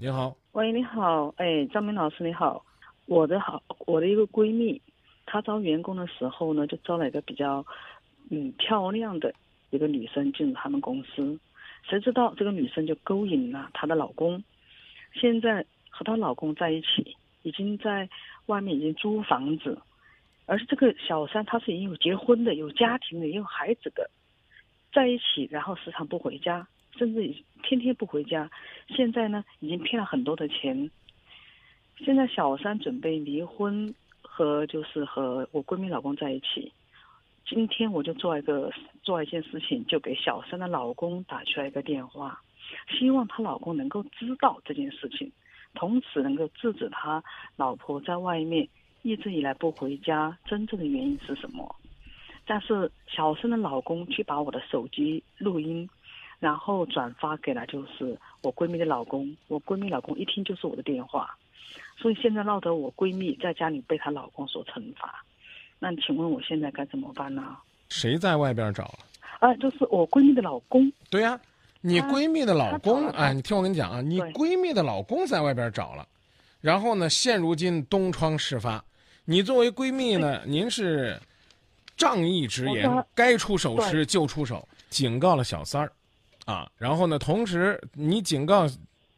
你好，喂，你好，哎，张明老师你好，我的好，我的一个闺蜜，她招员工的时候呢，就招了一个比较，嗯，漂亮的一个女生进入他们公司，谁知道这个女生就勾引了她的老公，现在和她老公在一起，已经在外面已经租房子，而且这个小三她是已经有结婚的，有家庭的，也有孩子的，在一起，然后时常不回家。甚至天天不回家，现在呢已经骗了很多的钱。现在小三准备离婚，和就是和我闺蜜老公在一起。今天我就做一个做一件事情，就给小三的老公打出来一个电话，希望她老公能够知道这件事情，同时能够制止他老婆在外面一直以来不回家真正的原因是什么。但是小三的老公去把我的手机录音。然后转发给了就是我闺蜜的老公，我闺蜜老公一听就是我的电话，所以现在闹得我闺蜜在家里被她老公所惩罚。那请问我现在该怎么办呢？谁在外边找了？啊，就是我闺蜜的老公。对呀，你闺蜜的老公啊，你听我跟你讲啊，你闺蜜的老公在外边找了，然后呢，现如今东窗事发，你作为闺蜜呢，您是仗义直言，该出手时就出手，警告了小三儿。啊，然后呢？同时，你警告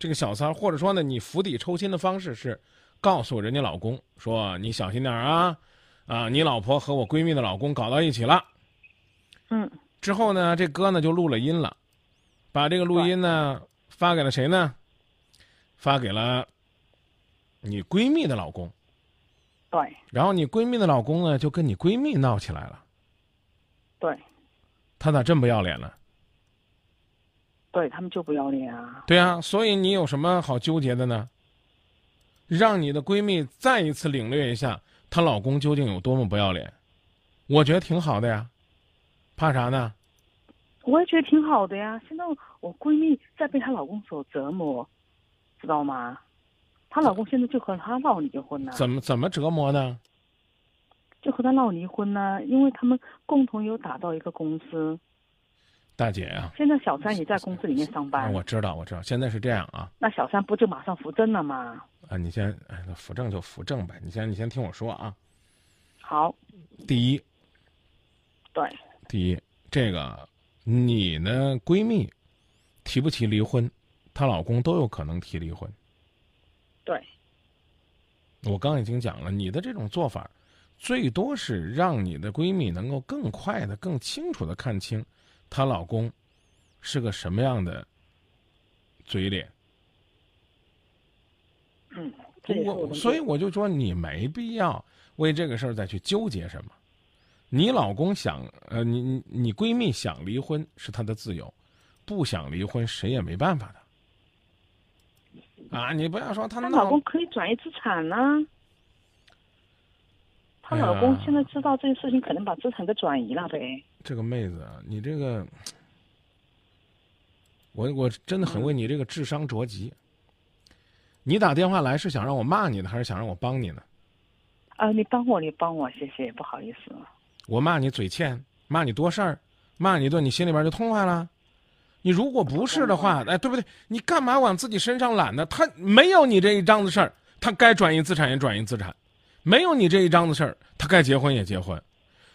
这个小三，或者说呢，你釜底抽薪的方式是告诉人家老公说：“你小心点啊，啊，你老婆和我闺蜜的老公搞到一起了。”嗯。之后呢，这哥呢就录了音了，把这个录音呢发给了谁呢？发给了你闺蜜的老公。对。然后你闺蜜的老公呢就跟你闺蜜闹起来了。对。他咋这么不要脸呢？对他们就不要脸啊！对啊，所以你有什么好纠结的呢？让你的闺蜜再一次领略一下她老公究竟有多么不要脸，我觉得挺好的呀，怕啥呢？我也觉得挺好的呀。现在我闺蜜在被她老公所折磨，知道吗？她老公现在就和她闹离婚呢。怎么怎么折磨呢？就和她闹离婚呢？因为他们共同有打造一个公司。大姐呀，现在小三也在公司里面上班。我知道，我知道，现在是这样啊。那小三不就马上扶正了吗？啊，你先，哎，扶正就扶正呗。你先，你先听我说啊。好。第一。对。第一，这个你呢，闺蜜提不提离婚，她老公都有可能提离婚。对。我刚已经讲了，你的这种做法，最多是让你的闺蜜能够更快的、更清楚的看清。她老公是个什么样的嘴脸？嗯，我所以我就说你没必要为这个事儿再去纠结什么。你老公想呃，你你你闺蜜想离婚是她的自由，不想离婚谁也没办法的。啊，你不要说她老公可以转移资产呢。她老公现在知道这件事情，可能把资产给转移了呗。这个妹子，你这个，我我真的很为你这个智商着急。你打电话来是想让我骂你呢，还是想让我帮你呢？啊，你帮我，你帮我，谢谢，不好意思。我骂你嘴欠，骂你多事儿，骂你一顿，你心里边就痛快了。你如果不是的话，哎，对不对？你干嘛往自己身上揽呢？他没有你这一张子事儿，他该转移资产也转移资产；没有你这一张子事儿，他该结婚也结婚。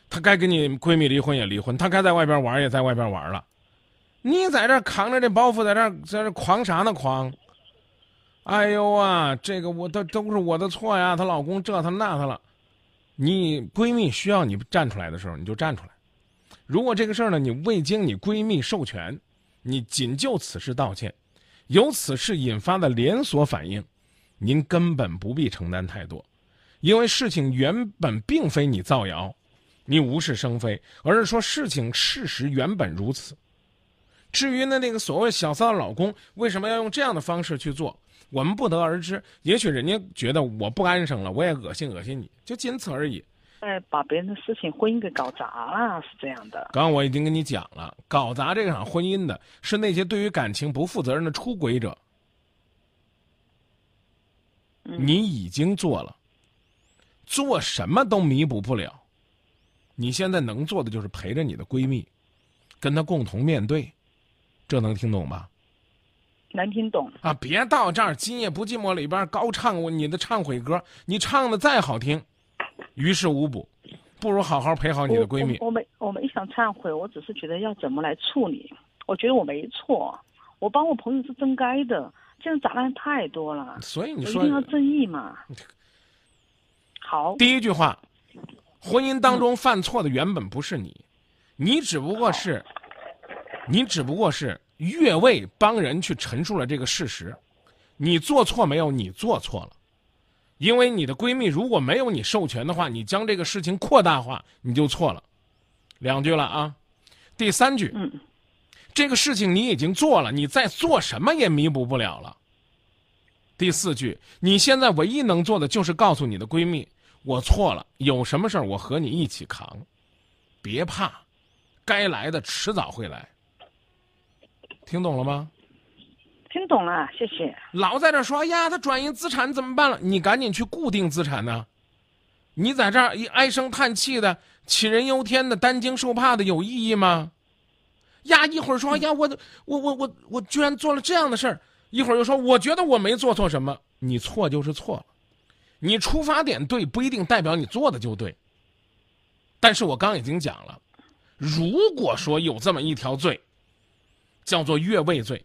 她该跟你闺蜜离婚也离婚，她该在外边玩也在外边玩了，你在这扛着这包袱在这在这狂啥呢狂？哎呦啊，这个我都都是我的错呀，她老公这她那她了，你闺蜜需要你站出来的时候你就站出来，如果这个事儿呢你未经你闺蜜授权，你仅就此事道歉，由此事引发的连锁反应，您根本不必承担太多，因为事情原本并非你造谣。你无事生非，而是说事情事实原本如此。至于呢，那个所谓小三的老公为什么要用这样的方式去做，我们不得而知。也许人家觉得我不安生了，我也恶心恶心你，就仅此而已。哎，把别人的事情婚姻给搞砸了，是这样的。刚刚我已经跟你讲了，搞砸这场婚姻的是那些对于感情不负责任的出轨者。你已经做了，做什么都弥补不了。你现在能做的就是陪着你的闺蜜，跟她共同面对，这能听懂吧？能听懂。啊！别到这儿《今夜不寂寞》里边高唱我你的忏悔歌，你唱的再好听，于事无补，不如好好陪好你的闺蜜我。没我没想忏悔，我只是觉得要怎么来处理。我觉得我没错，我帮我朋友是真该的。现在杂乱太多了，所以你说一定要正义嘛。好，第一句话，婚姻当中犯错的原本不是你，你只不过是，你只不过是越位帮人去陈述了这个事实，你做错没有？你做错了，因为你的闺蜜如果没有你授权的话，你将这个事情扩大化，你就错了。两句了啊，第三句，嗯，这个事情你已经做了，你再做什么也弥补不了了。第四句，你现在唯一能做的就是告诉你的闺蜜，我错了，有什么事儿我和你一起扛，别怕，该来的迟早会来。听懂了吗？听懂了，谢谢。老在这说，哎呀，他转移资产怎么办了？你赶紧去固定资产呢。你在这儿一唉声叹气的、杞人忧天的、担惊受怕的，有意义吗？呀，一会儿说，哎呀，我我我我我居然做了这样的事儿，一会儿又说，我觉得我没做错什么。你错就是错了，你出发点对不一定代表你做的就对。但是我刚已经讲了，如果说有这么一条罪，叫做越位罪，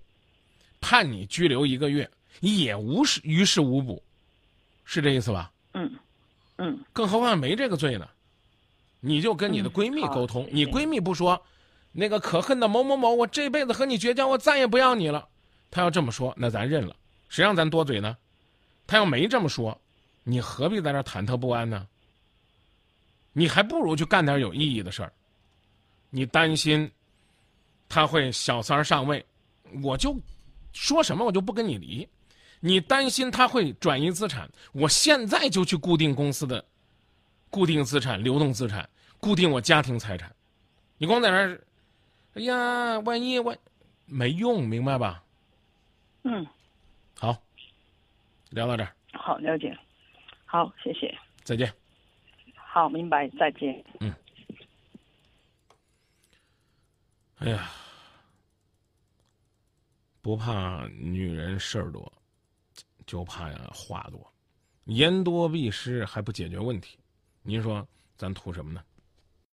判你拘留一个月，也无事于事无补，是这意思吧？嗯嗯，更何况没这个罪呢，你就跟你的嗯闺蜜沟通，你闺蜜不说，那个可恨的某某某，我这辈子和你绝交，我再也不要你了。她要这么说，那咱认了，谁让咱多嘴呢？她要没这么说，你何必在这忐忑不安呢？你还不如去干点有意义的事儿。你担心他会小三儿上位，我就说什么我就不跟你离。你担心他会转移资产，我现在就去固定公司的固定资产、流动资产，固定我家庭财产。你光在那儿，哎呀，万一万没用，明白吧？嗯，好，聊到这儿，好，了解。好，谢谢。再见。好，明白，再见。嗯哎呀，不怕女人事儿多，就怕呀话多，言多必失，还不解决问题。您说咱图什么呢？